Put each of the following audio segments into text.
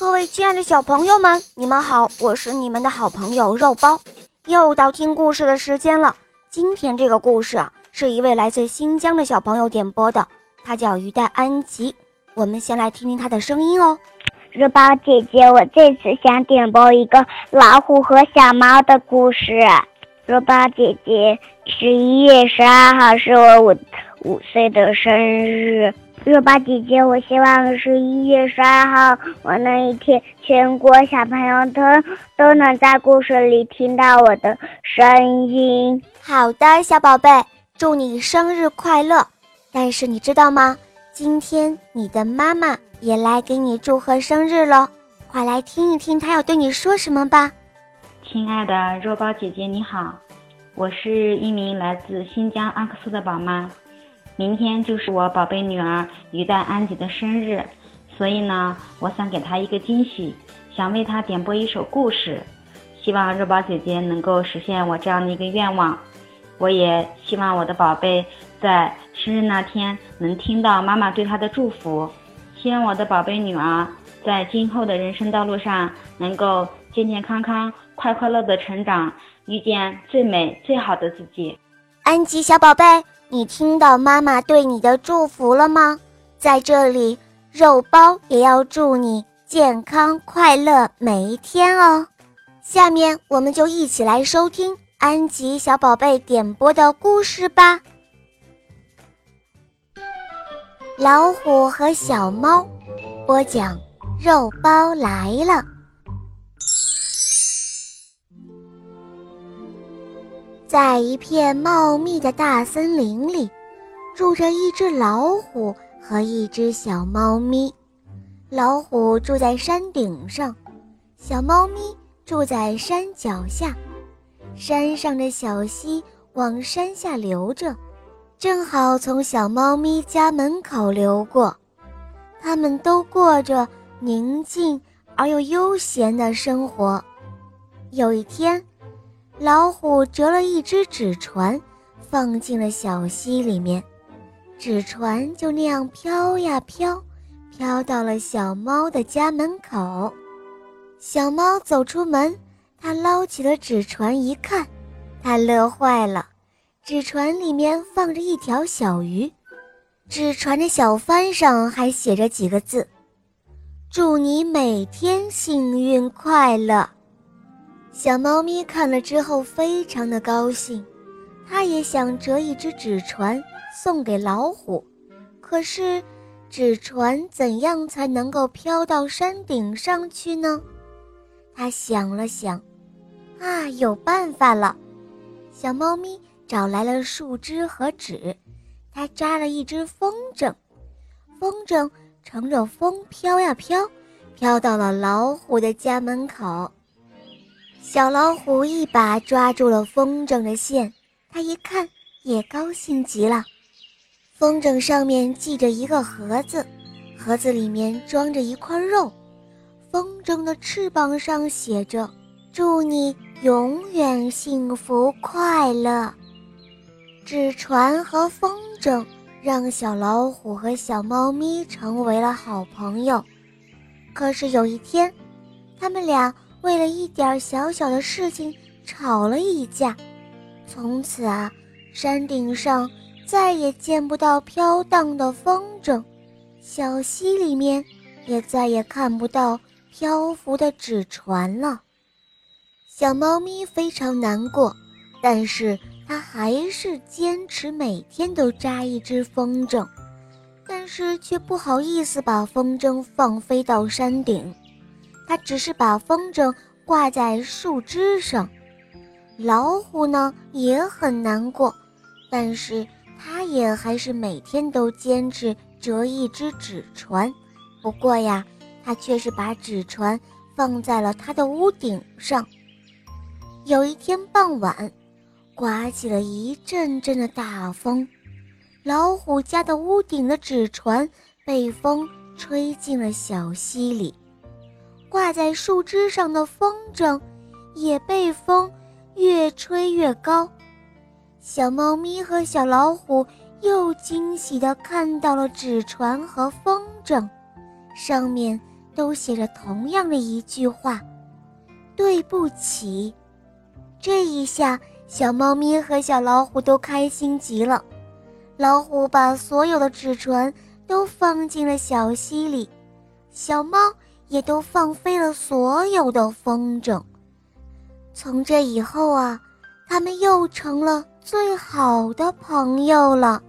各位亲爱的小朋友们，你们好，我是你们的好朋友肉包，又到听故事的时间了。今天这个故事啊，是一位来自新疆的小朋友点播的，他叫于代安吉。我们先来听听他的声音哦。肉包姐姐，我这次想点播一个老虎和小猫的故事。肉包姐姐，十一月十二号是我五五岁的生日。肉包姐姐，我希望十一月十二号我那一天，全国小朋友都都能在故事里听到我的声音。好的，小宝贝，祝你生日快乐！但是你知道吗？今天你的妈妈也来给你祝贺生日了，快来听一听她要对你说什么吧。亲爱的肉包姐姐，你好，我是一名来自新疆阿克苏的宝妈。明天就是我宝贝女儿于代安吉的生日，所以呢，我想给她一个惊喜，想为她点播一首故事，希望肉包姐姐能够实现我这样的一个愿望。我也希望我的宝贝在生日那天能听到妈妈对她的祝福，希望我的宝贝女儿在今后的人生道路上能够健健康康、快快乐的成长，遇见最美最好的自己。安吉小宝贝。你听到妈妈对你的祝福了吗？在这里，肉包也要祝你健康快乐每一天哦。下面我们就一起来收听安吉小宝贝点播的故事吧。老虎和小猫，播讲，肉包来了。在一片茂密的大森林里，住着一只老虎和一只小猫咪。老虎住在山顶上，小猫咪住在山脚下。山上的小溪往山下流着，正好从小猫咪家门口流过。它们都过着宁静而又悠闲的生活。有一天，老虎折了一只纸船，放进了小溪里面，纸船就那样飘呀飘，飘到了小猫的家门口。小猫走出门，它捞起了纸船一看，它乐坏了。纸船里面放着一条小鱼，纸船的小帆上还写着几个字：“祝你每天幸运快乐。”小猫咪看了之后非常的高兴，它也想折一只纸船送给老虎，可是纸船怎样才能够飘到山顶上去呢？它想了想，啊，有办法了！小猫咪找来了树枝和纸，它扎了一只风筝，风筝乘着风飘呀飘，飘到了老虎的家门口。小老虎一把抓住了风筝的线，它一看也高兴极了。风筝上面系着一个盒子，盒子里面装着一块肉。风筝的翅膀上写着：“祝你永远幸福快乐。”纸船和风筝让小老虎和小猫咪成为了好朋友。可是有一天，他们俩。为了一点小小的事情吵了一架，从此啊，山顶上再也见不到飘荡的风筝，小溪里面也再也看不到漂浮的纸船了。小猫咪非常难过，但是它还是坚持每天都扎一只风筝，但是却不好意思把风筝放飞到山顶。他只是把风筝挂在树枝上，老虎呢也很难过，但是他也还是每天都坚持折一只纸船。不过呀，他却是把纸船放在了他的屋顶上。有一天傍晚，刮起了一阵阵的大风，老虎家的屋顶的纸船被风吹进了小溪里。挂在树枝上的风筝，也被风越吹越高。小猫咪和小老虎又惊喜地看到了纸船和风筝，上面都写着同样的一句话：“对不起。”这一下，小猫咪和小老虎都开心极了。老虎把所有的纸船都放进了小溪里，小猫也都放飞了所有的风筝。从这以后啊，他们又成了最好的朋友了。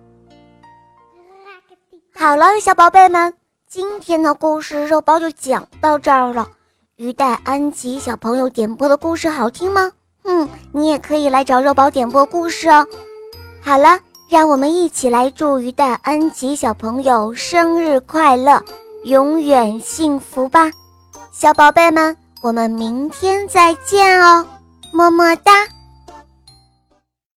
好了，小宝贝们，今天的故事肉包就讲到这儿了。鱼蛋安吉小朋友点播的故事好听吗？嗯，你也可以来找肉宝点播故事哦。好了，让我们一起来祝鱼蛋安吉小朋友生日快乐，永远幸福吧，小宝贝们，我们明天再见哦，么么哒。